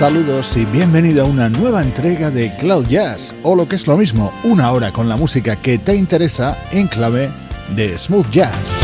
Saludos y bienvenido a una nueva entrega de Cloud Jazz, o lo que es lo mismo, una hora con la música que te interesa en clave de smooth jazz.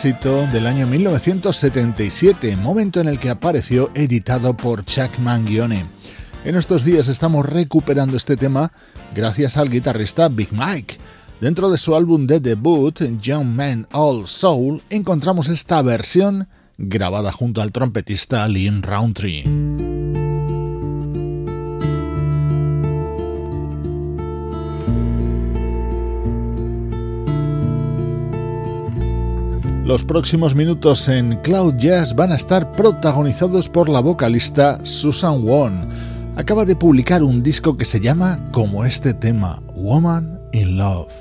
Éxito del año 1977, momento en el que apareció editado por Chuck Mangione. En estos días estamos recuperando este tema gracias al guitarrista Big Mike. Dentro de su álbum de debut, Young Man All Soul, encontramos esta versión grabada junto al trompetista Lynn Roundtree. Los próximos minutos en Cloud Jazz van a estar protagonizados por la vocalista Susan Wong. Acaba de publicar un disco que se llama como este tema, Woman in Love.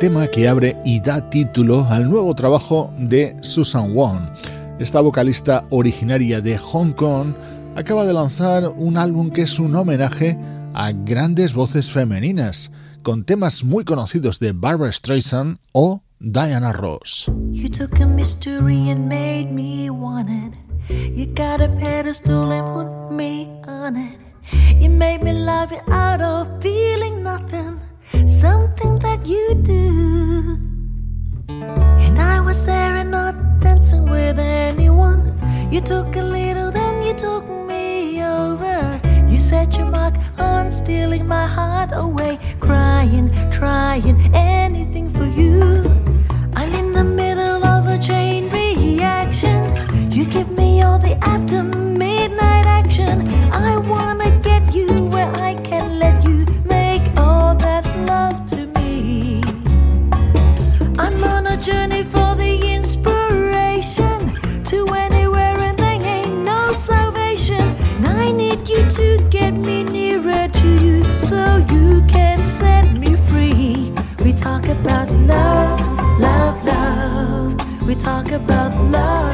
Tema que abre y da título al nuevo trabajo de Susan Wong. Esta vocalista originaria de Hong Kong acaba de lanzar un álbum que es un homenaje a grandes voces femeninas, con temas muy conocidos de Barbara Streisand o Diana Ross. Something that you do. And I was there and not dancing with anyone. You took a little, then you took me over. You set your mark on stealing my heart away. Crying, trying anything for you. I'm in the middle of a chain reaction. You give me all the after midnight action. I wanna journey for the inspiration to anywhere and there ain't no salvation. And I need you to get me nearer to you so you can set me free. We talk about love, love, love. We talk about love.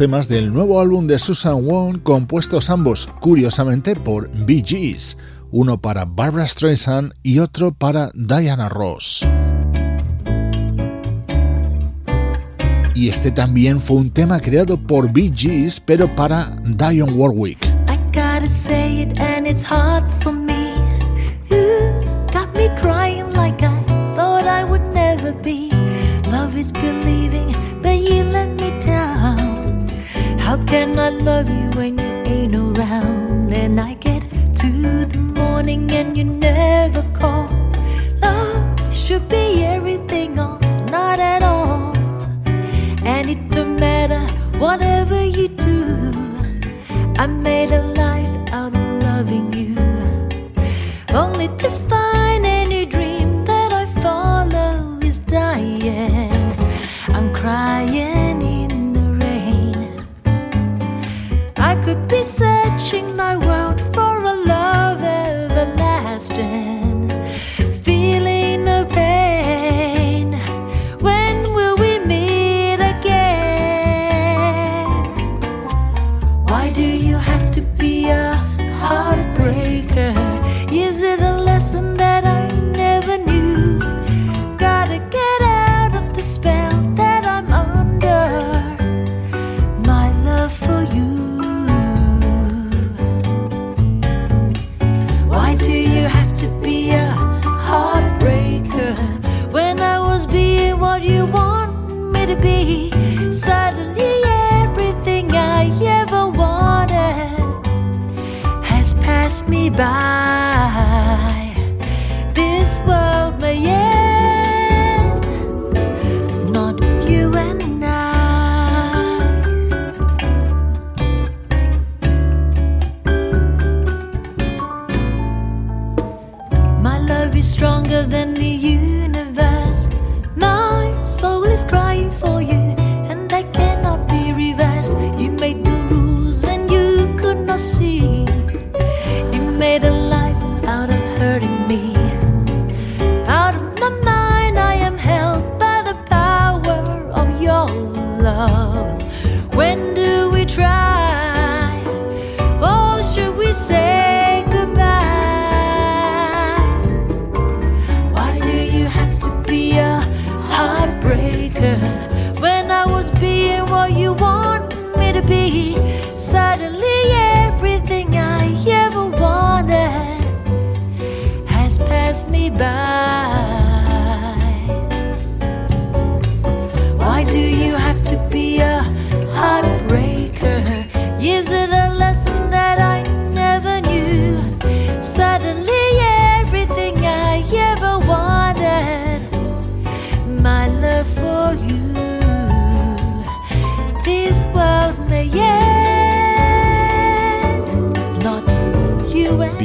temas del nuevo álbum de Susan Wong, compuestos ambos, curiosamente, por Bee Gees, uno para Barbara Streisand y otro para Diana Ross. Y este también fue un tema creado por Bee Gees, pero para Dionne Warwick. can I love you when you ain't around? And I get to the morning and you never call. Love should be everything or not at all. And it don't matter whatever you do. I made a life out of loving you, only to find. I could be searching my world for a love everlasting. by. Why do you have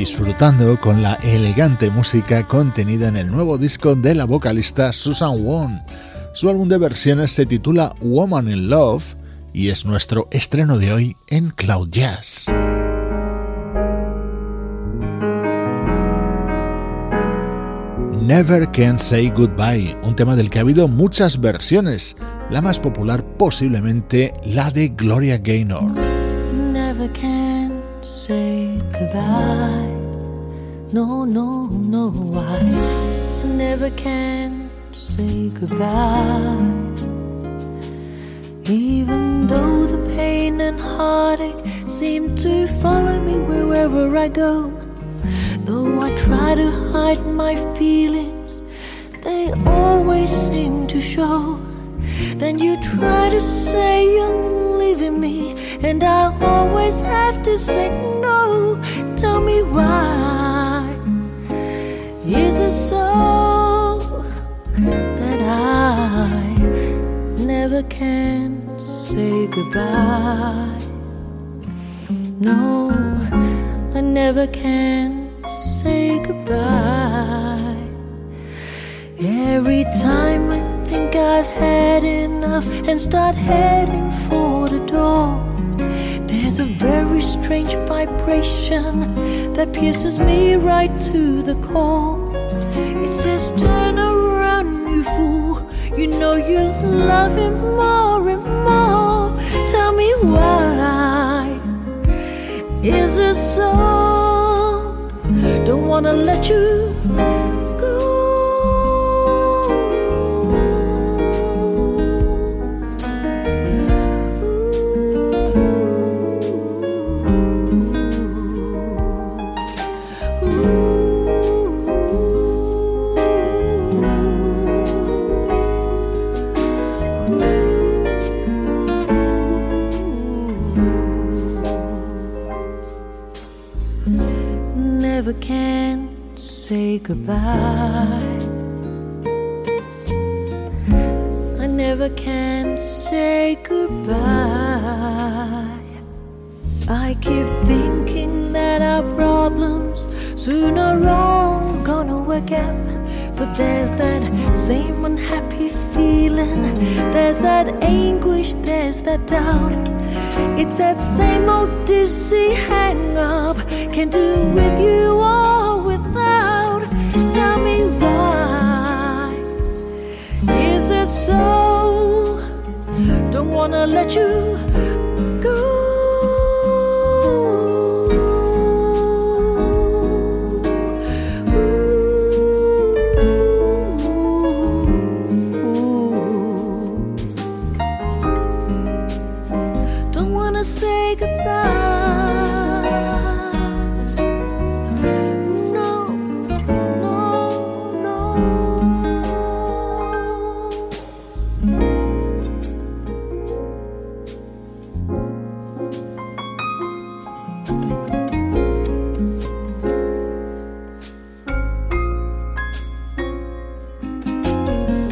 disfrutando con la elegante música contenida en el nuevo disco de la vocalista Susan Wong. Su álbum de versiones se titula Woman in Love y es nuestro estreno de hoy en Cloud Jazz. Never Can Say Goodbye, un tema del que ha habido muchas versiones, la más popular posiblemente la de Gloria Gaynor. Never can say goodbye. No, no, no, I never can say goodbye. Even though the pain and heartache seem to follow me wherever I go, though I try to hide my feelings, they always seem to show. Then you try to say you're leaving me and I always have to say no. Tell me why. Is it so that I never can say goodbye? No, I never can say goodbye. Every time I think I've had enough and start heading for the door. There's a very strange vibration that pierces me right to the core. It says, Turn around, you fool. You know you love him more and more. Tell me why. Is it so? Don't wanna let you goodbye. I never can say goodbye. I keep thinking that our problems sooner or gonna work out. But there's that same unhappy feeling, there's that anguish, there's that doubt. It's that same old dizzy hang up. Can do with you or wanna let you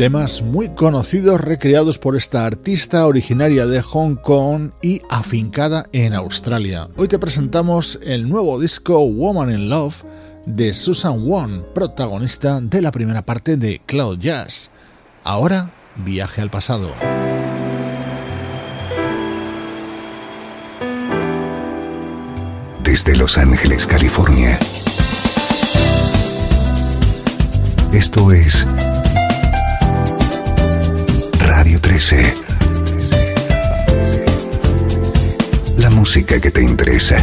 Temas muy conocidos recreados por esta artista originaria de Hong Kong y afincada en Australia. Hoy te presentamos el nuevo disco Woman in Love de Susan Wong, protagonista de la primera parte de Cloud Jazz. Ahora, viaje al pasado. Desde Los Ángeles, California. Esto es 13. La música que te interesa.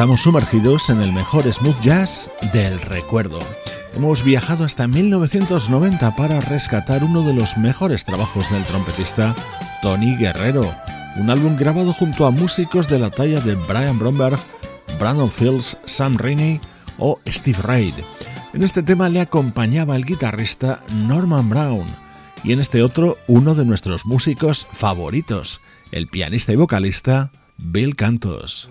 Estamos sumergidos en el mejor smooth jazz del recuerdo. Hemos viajado hasta 1990 para rescatar uno de los mejores trabajos del trompetista Tony Guerrero, un álbum grabado junto a músicos de la talla de Brian Bromberg, Brandon Fields, Sam Rainey o Steve Reid. En este tema le acompañaba el guitarrista Norman Brown y en este otro uno de nuestros músicos favoritos, el pianista y vocalista Bill Cantos.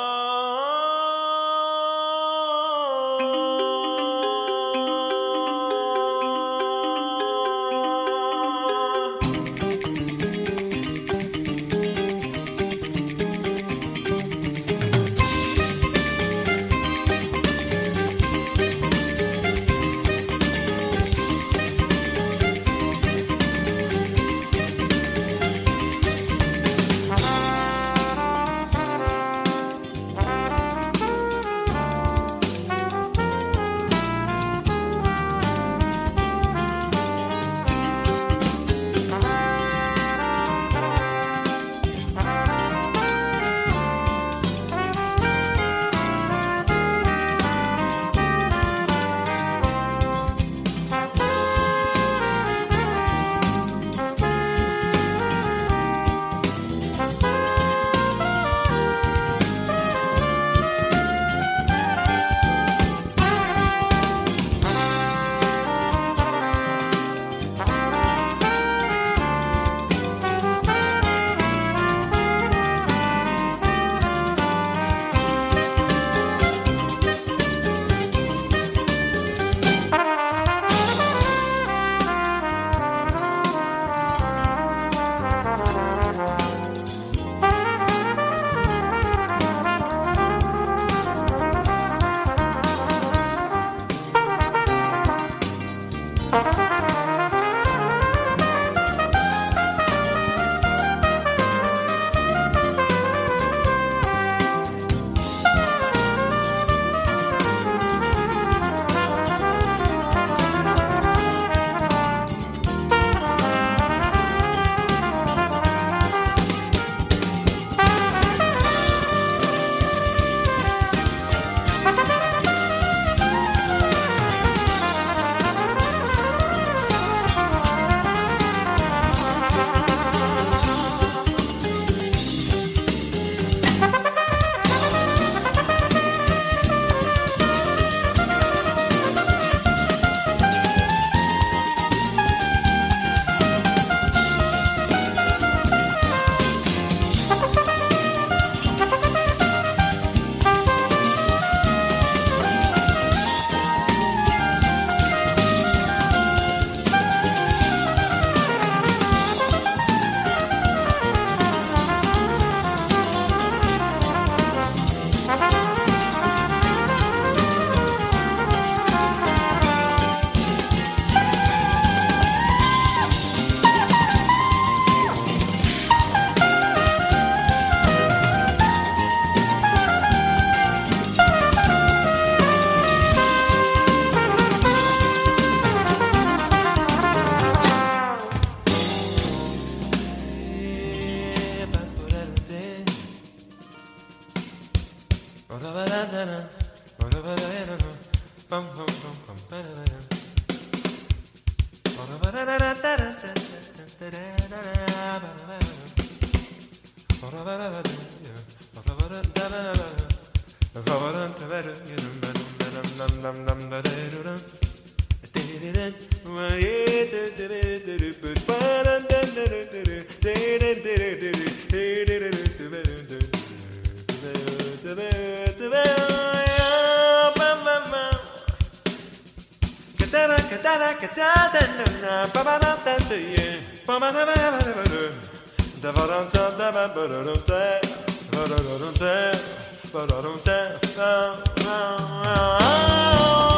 Oh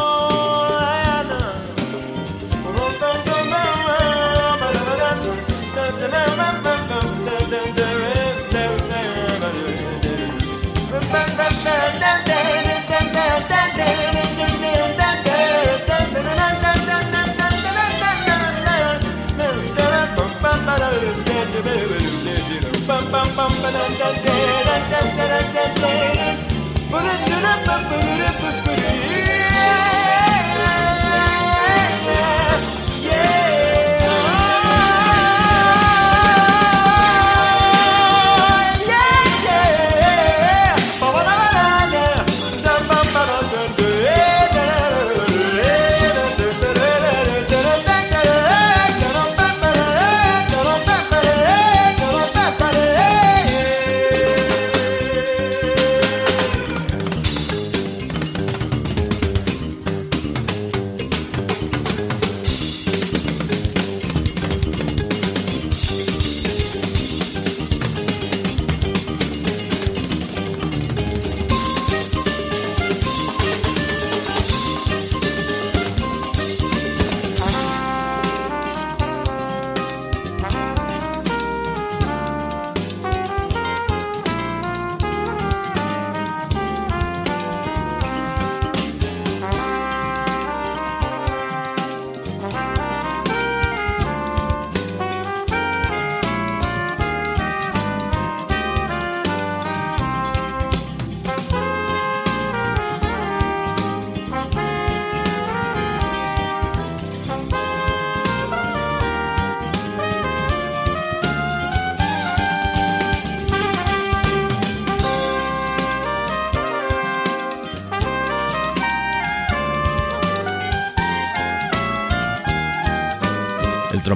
Put it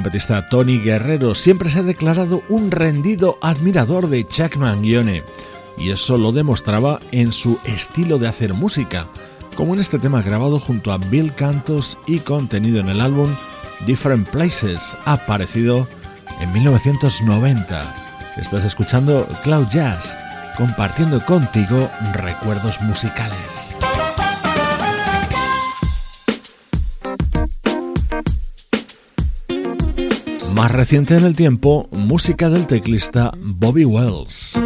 trompetista Tony Guerrero siempre se ha declarado un rendido admirador de Chuck Mangione, y eso lo demostraba en su estilo de hacer música, como en este tema grabado junto a Bill Cantos y contenido en el álbum Different Places, aparecido en 1990. Estás escuchando Cloud Jazz, compartiendo contigo recuerdos musicales. Más reciente en el tiempo, música del teclista Bobby Wells.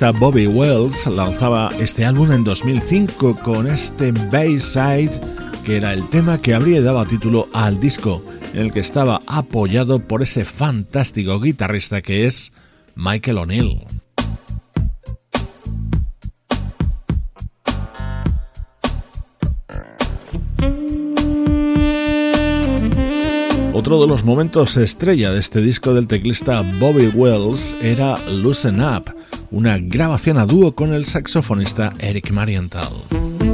Bobby Wells lanzaba este álbum en 2005 con este Bayside, que era el tema que habría dado título al disco, en el que estaba apoyado por ese fantástico guitarrista que es Michael O'Neill. Otro de los momentos estrella de este disco del teclista Bobby Wells era Loosen Up, una grabación a dúo con el saxofonista Eric Marienthal.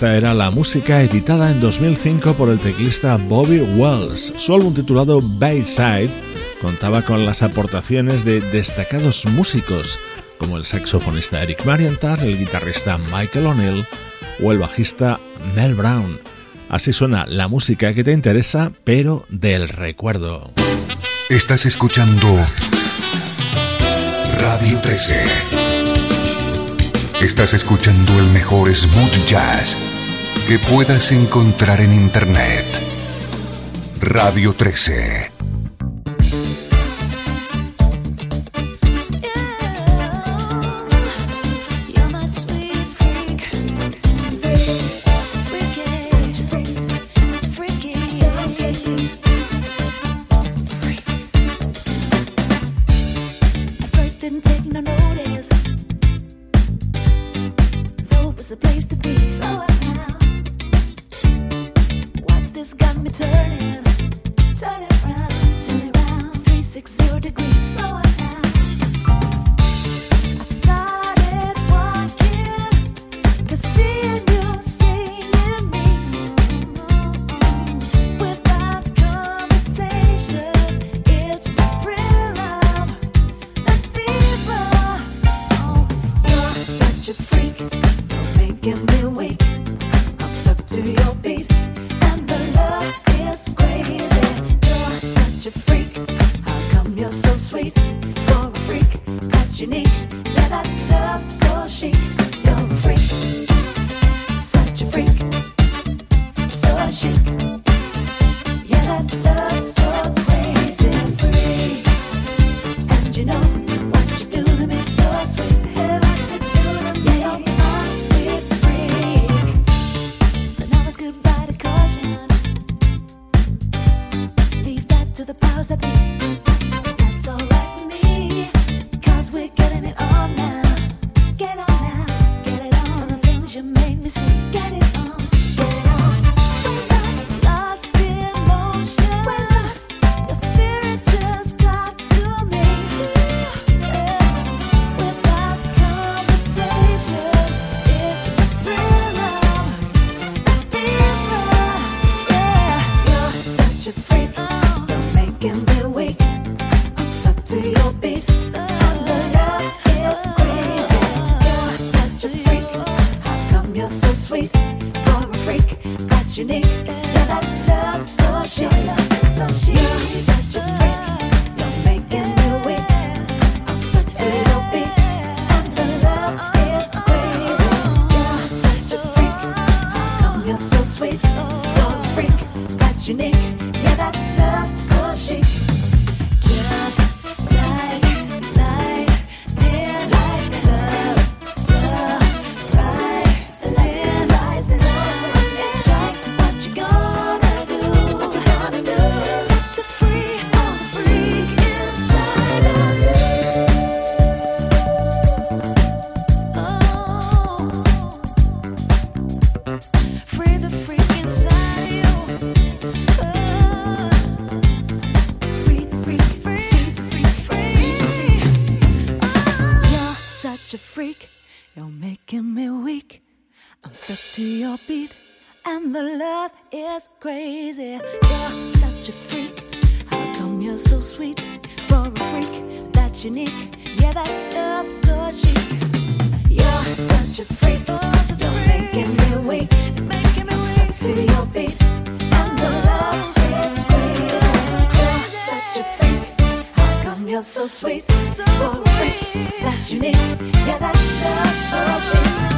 Era la música editada en 2005 por el teclista Bobby Wells. Su álbum titulado Bayside contaba con las aportaciones de destacados músicos como el saxofonista Eric Marienthal, el guitarrista Michael O'Neill o el bajista Mel Brown. Así suena la música que te interesa, pero del recuerdo. Estás escuchando Radio 13. Estás escuchando el mejor smooth jazz que puedas encontrar en internet. Radio 13. such a freak. You're making me weak. I'm stuck to your beat, and the love is crazy. You're such a freak. How come you're so sweet for a freak that's unique? Yeah, that love's so cheap. You're such a freak. You're making me weak. Making me I'm weak. stuck to your beat. you're so sweet, so sweet. That's unique, yeah, that's the so.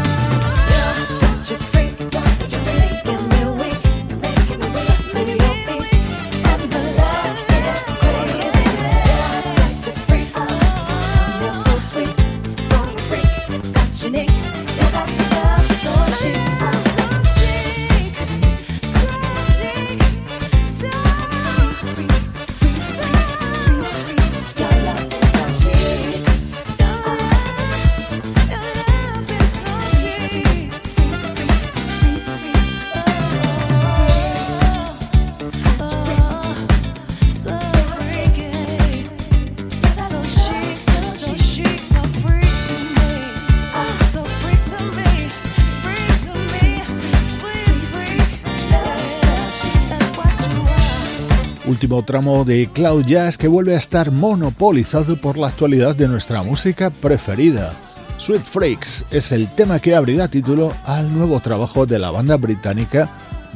último tramo de Cloud Jazz que vuelve a estar monopolizado por la actualidad de nuestra música preferida. Sweet Freaks es el tema que abrirá título al nuevo trabajo de la banda británica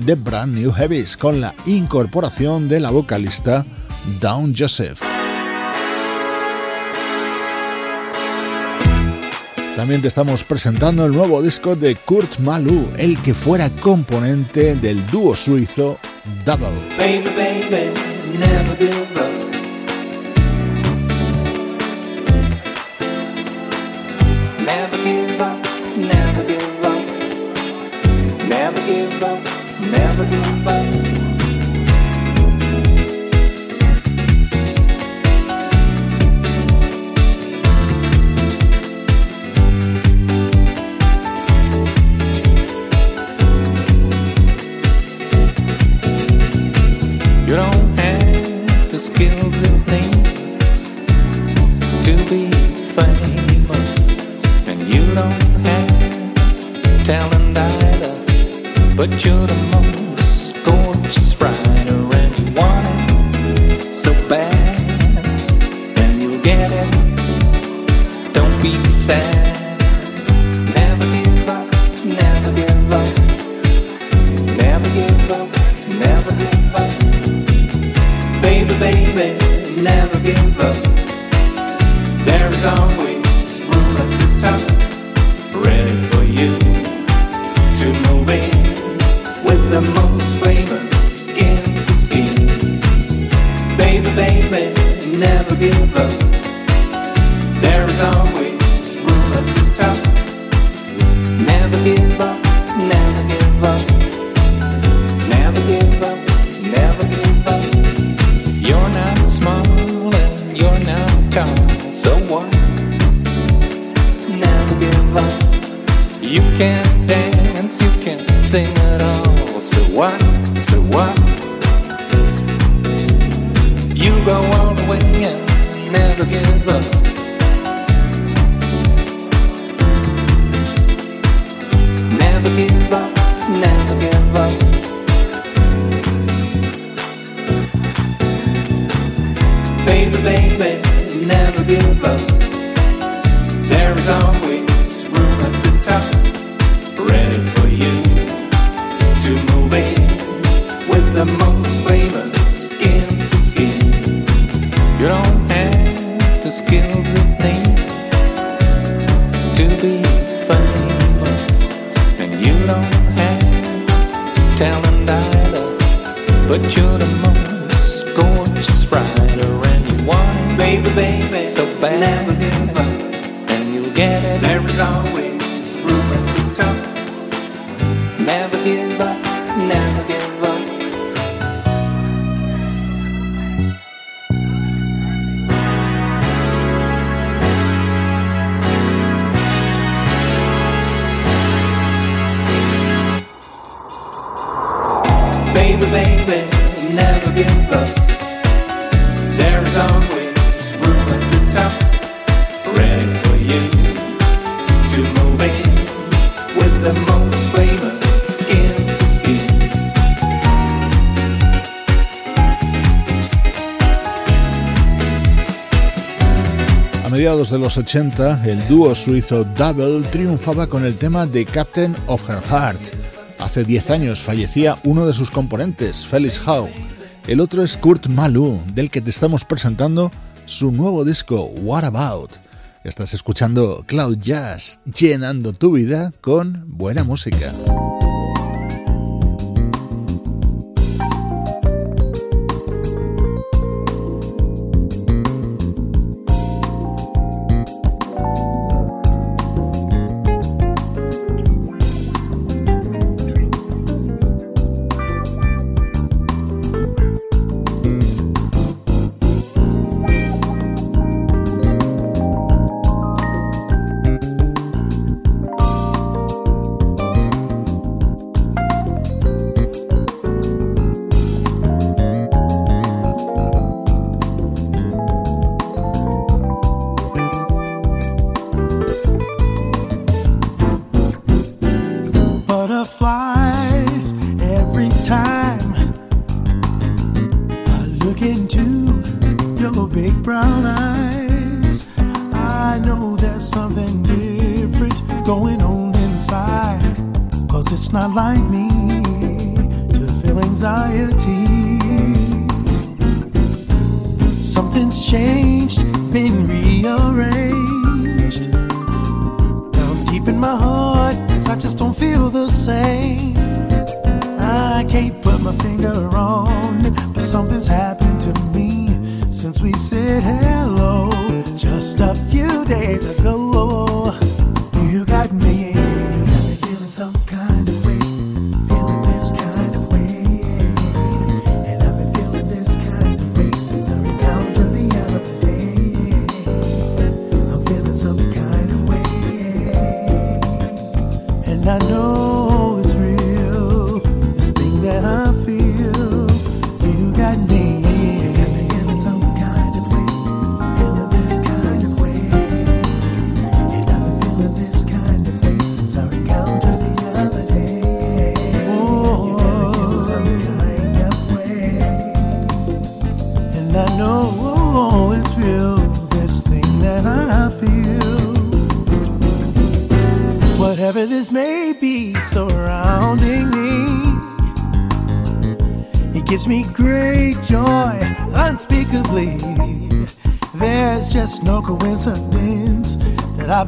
The Brand New Heavies con la incorporación de la vocalista Dawn Joseph. También te estamos presentando el nuevo disco de Kurt Malou, el que fuera componente del dúo suizo Double. never give up. all the way never give up. Never give up, never give up. Baby, baby, never give up. There is always los 80, el dúo suizo Double triunfaba con el tema de Captain of Her Heart. Hace 10 años fallecía uno de sus componentes, Felix Howe. El otro es Kurt Malou, del que te estamos presentando su nuevo disco, What About. Estás escuchando Cloud Jazz, llenando tu vida con buena música.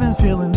I've been feeling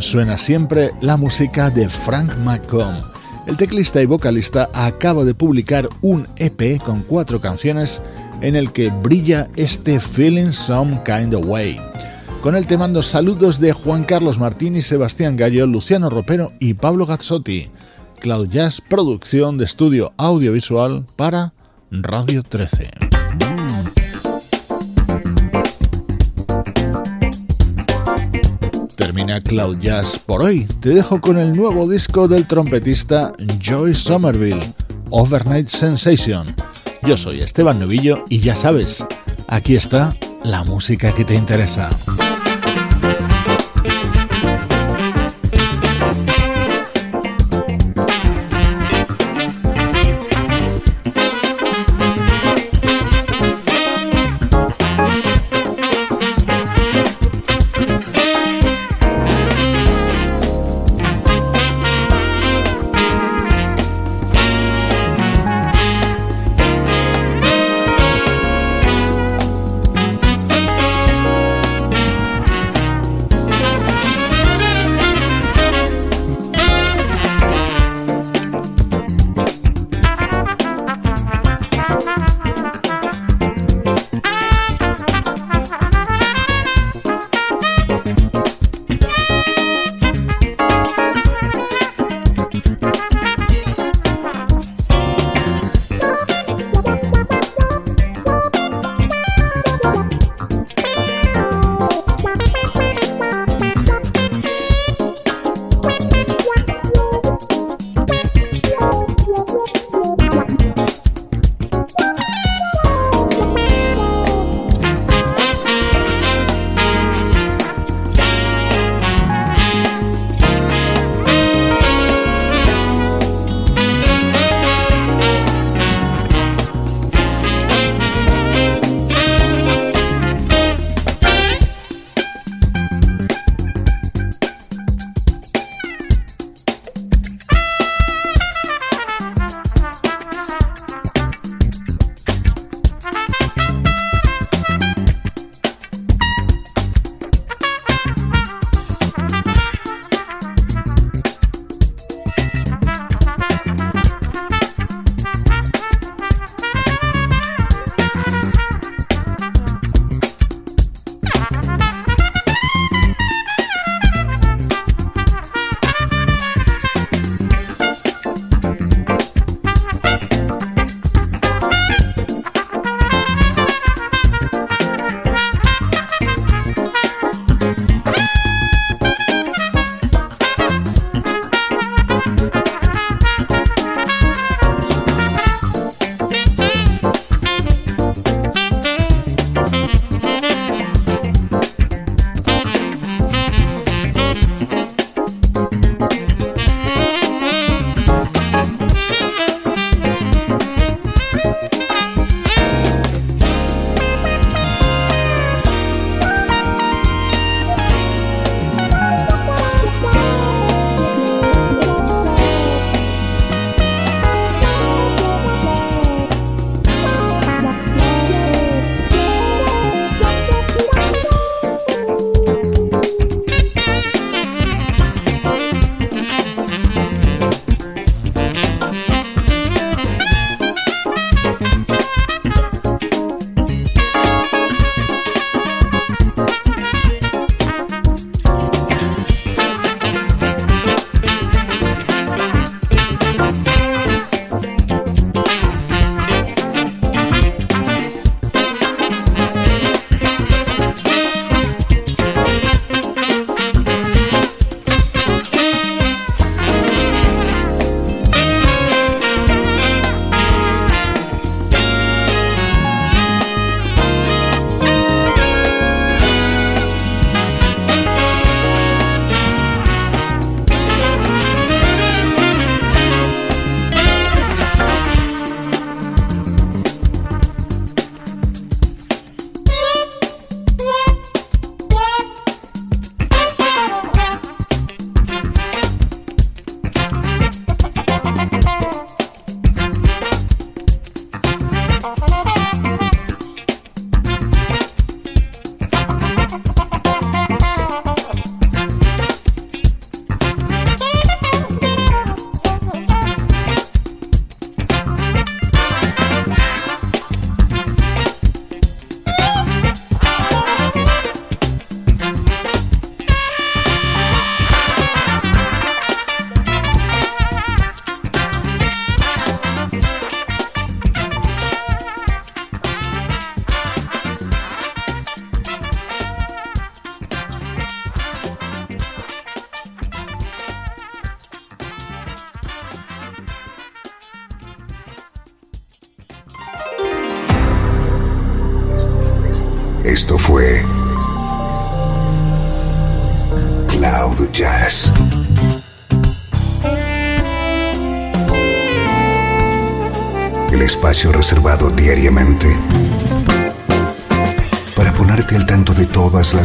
Suena siempre la música de Frank McComb. El teclista y vocalista acaba de publicar un EP con cuatro canciones en el que brilla este Feeling Some Kind of Way. Con él te mando saludos de Juan Carlos Martín y Sebastián Gallo, Luciano Ropero y Pablo Gazzotti. Cloud Jazz, producción de estudio audiovisual para Radio 13. termina Cloud Jazz por hoy. Te dejo con el nuevo disco del trompetista Joy Somerville, Overnight Sensation. Yo soy Esteban Novillo y ya sabes, aquí está la música que te interesa.